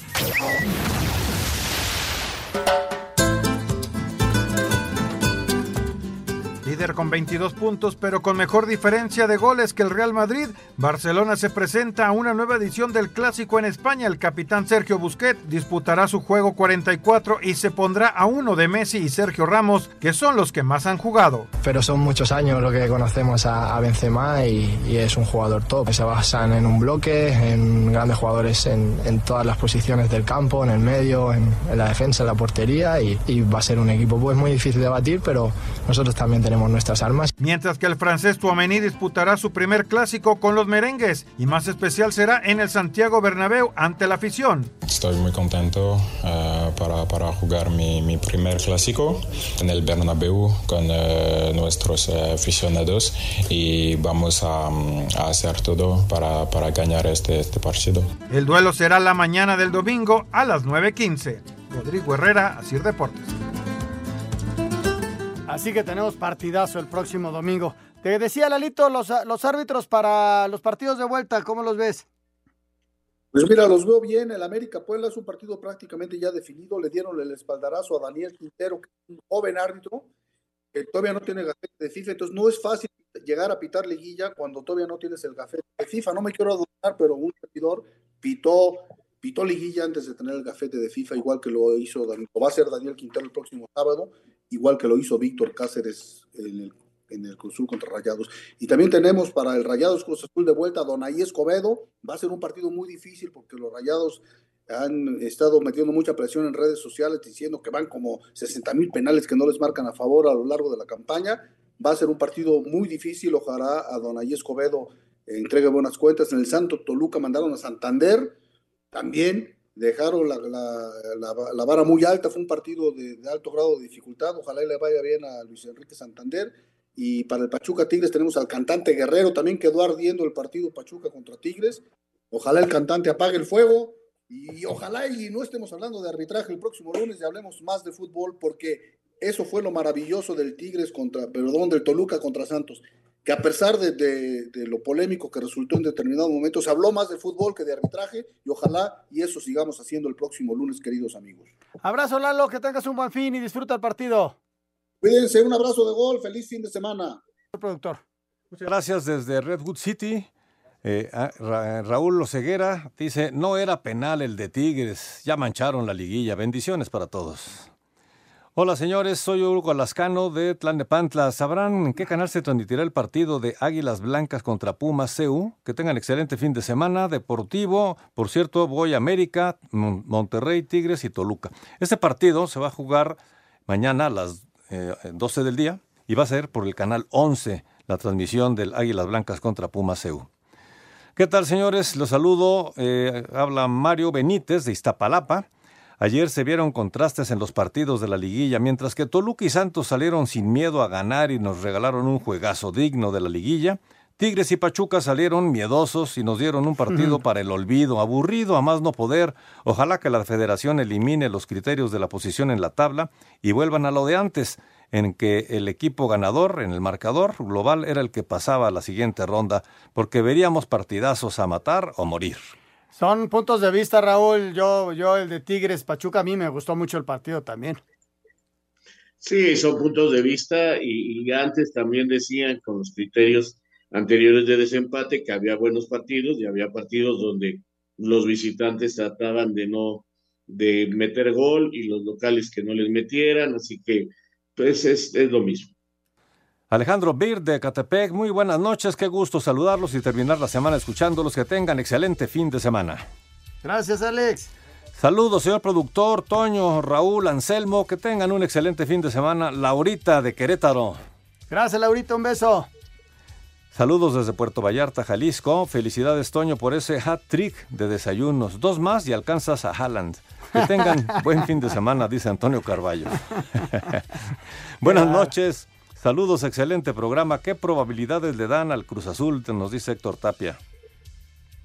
A: Con 22 puntos, pero con mejor diferencia de goles que el Real Madrid, Barcelona se presenta a una nueva edición del Clásico en España. El capitán Sergio Busquets disputará su juego 44 y se pondrá a uno de Messi y Sergio Ramos, que son los que más han jugado.
X: pero son muchos años lo que conocemos a, Benzema y, y es un jugador top. Se basan en un bloque, en grandes jugadores en, todas las posiciones del campo, en el medio, en, en la defensa, en la portería y, y va a ser un equipo pues muy difícil de batir, pero nosotros también tenemos nuestras armas.
A: Mientras que el francés Tuamení disputará su primer clásico con los merengues y más especial será en el Santiago Bernabéu ante la afición.
Y: Estoy muy contento eh, para, para jugar mi, mi primer clásico en el Bernabéu con eh, nuestros eh, aficionados y vamos a, a hacer todo para, para ganar este, este partido.
A: El duelo será la mañana del domingo a las 9.15. Rodrigo Herrera, Asir Deportes.
I: Así que tenemos partidazo el próximo domingo. Te decía Lalito, los, los árbitros para los partidos de vuelta, ¿cómo los ves?
W: Pues mira, los veo bien. El América Puebla es un partido prácticamente ya definido. Le dieron el espaldarazo a Daniel Quintero, que es un joven árbitro que todavía no tiene gafete de FIFA. Entonces no es fácil llegar a pitar liguilla cuando todavía no tienes el gafete de FIFA. No me quiero adorar, pero un servidor pitó, pitó liguilla antes de tener el gafete de FIFA, igual que lo hizo, lo va a hacer Daniel Quintero el próximo sábado, igual que lo hizo Víctor Cáceres en el, en el Cruz Azul contra Rayados. Y también tenemos para el Rayados Cruz Azul de vuelta a Donaí Escobedo. Va a ser un partido muy difícil porque los Rayados han estado metiendo mucha presión en redes sociales diciendo que van como 60 mil penales que no les marcan a favor a lo largo de la campaña. Va a ser un partido muy difícil. Ojalá a Donaí Escobedo entregue buenas cuentas. En el Santo Toluca mandaron a Santander. También dejaron la, la- vara muy alta. Fue un partido de, de alto grado de dificultad. Ojalá y le vaya bien a Luis Enrique Santander. Y para el Pachuca Tigres tenemos al cantante Guerrero, también quedó ardiendo el partido Pachuca contra Tigres. Ojalá el cantante apague el fuego y ojalá y no estemos hablando de arbitraje el próximo lunes y hablemos más de fútbol porque eso fue lo maravilloso del Tigres contra, perdón, del Toluca contra Santos, que a pesar de, de, de, lo polémico que resultó en determinado momento, se habló más de fútbol que de arbitraje y ojalá y eso sigamos haciendo el próximo lunes, queridos amigos.
I: Abrazo Lalo, que tengas un buen fin y disfruta el partido.
W: Cuídense, un abrazo de gol, feliz fin de semana.
I: Productor.
S: Muchas gracias desde Redwood City. Eh, Ra Raúl Loceguera dice, no era penal el de Tigres, ya mancharon la liguilla. Bendiciones para todos. Hola señores, soy Hugo Alascano de Tlanepantla. ¿Sabrán en qué canal se transmitirá el partido de Águilas Blancas contra Pumas CU? Que tengan excelente fin de semana deportivo. Por cierto, voy a América, Monterrey, Tigres y Toluca. Este partido se va a jugar mañana a las eh, 12 del día y va a ser por el canal 11 la transmisión del Águilas Blancas contra Pumas CU. ¿Qué tal señores? Los saludo. Eh, habla Mario Benítez de Iztapalapa. Ayer se vieron contrastes en los partidos de la liguilla, mientras que Toluca y Santos salieron sin miedo a ganar y nos regalaron un juegazo digno de la liguilla. Tigres y Pachuca salieron miedosos y nos dieron un partido para el olvido, aburrido a más no poder. Ojalá que la federación elimine los criterios de la posición en la tabla y vuelvan a lo de antes, en que el equipo ganador en el marcador global era el que pasaba a la siguiente ronda, porque veríamos partidazos a matar o morir.
I: Son puntos de vista, Raúl. Yo, yo el de Tigres Pachuca, a mí me gustó mucho el partido también.
H: Sí, son puntos de vista y, y, antes también decían con los criterios anteriores de desempate que había buenos partidos y había partidos donde los visitantes trataban de no de meter gol y los locales que no les metieran, así que pues es, es lo mismo.
S: Alejandro Bir de Catepec, muy buenas noches, qué gusto saludarlos y terminar la semana escuchándolos, que tengan excelente fin de semana.
I: Gracias, Alex.
S: Saludos, señor productor, Toño, Raúl, Anselmo, que tengan un excelente fin de semana. Laurita de Querétaro.
I: Gracias, Laurita, un beso.
S: Saludos desde Puerto Vallarta, Jalisco. Felicidades, Toño, por ese hat trick de desayunos. Dos más y alcanzas a Haaland. Que tengan buen fin de semana, dice Antonio Carballo. Buenas noches. Saludos, excelente programa. ¿Qué probabilidades le dan al Cruz Azul? Nos dice Héctor Tapia.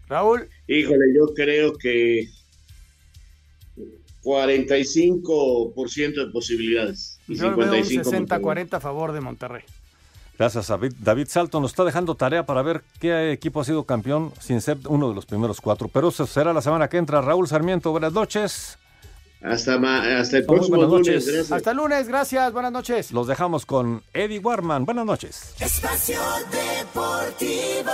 I: Raúl.
H: Híjole, yo creo que 45% de posibilidades. Y
I: yo 55 un 60-40 a favor de Monterrey.
S: Gracias, David. David Salto nos está dejando tarea para ver qué equipo ha sido campeón sin ser uno de los primeros cuatro. Pero eso será la semana que entra. Raúl Sarmiento, buenas noches.
H: Hasta, hasta el próximo lunes. Gracias.
I: Hasta el lunes, gracias. Buenas noches.
S: Los dejamos con Eddie Warman. Buenas noches.
L: Espacio Deportivo.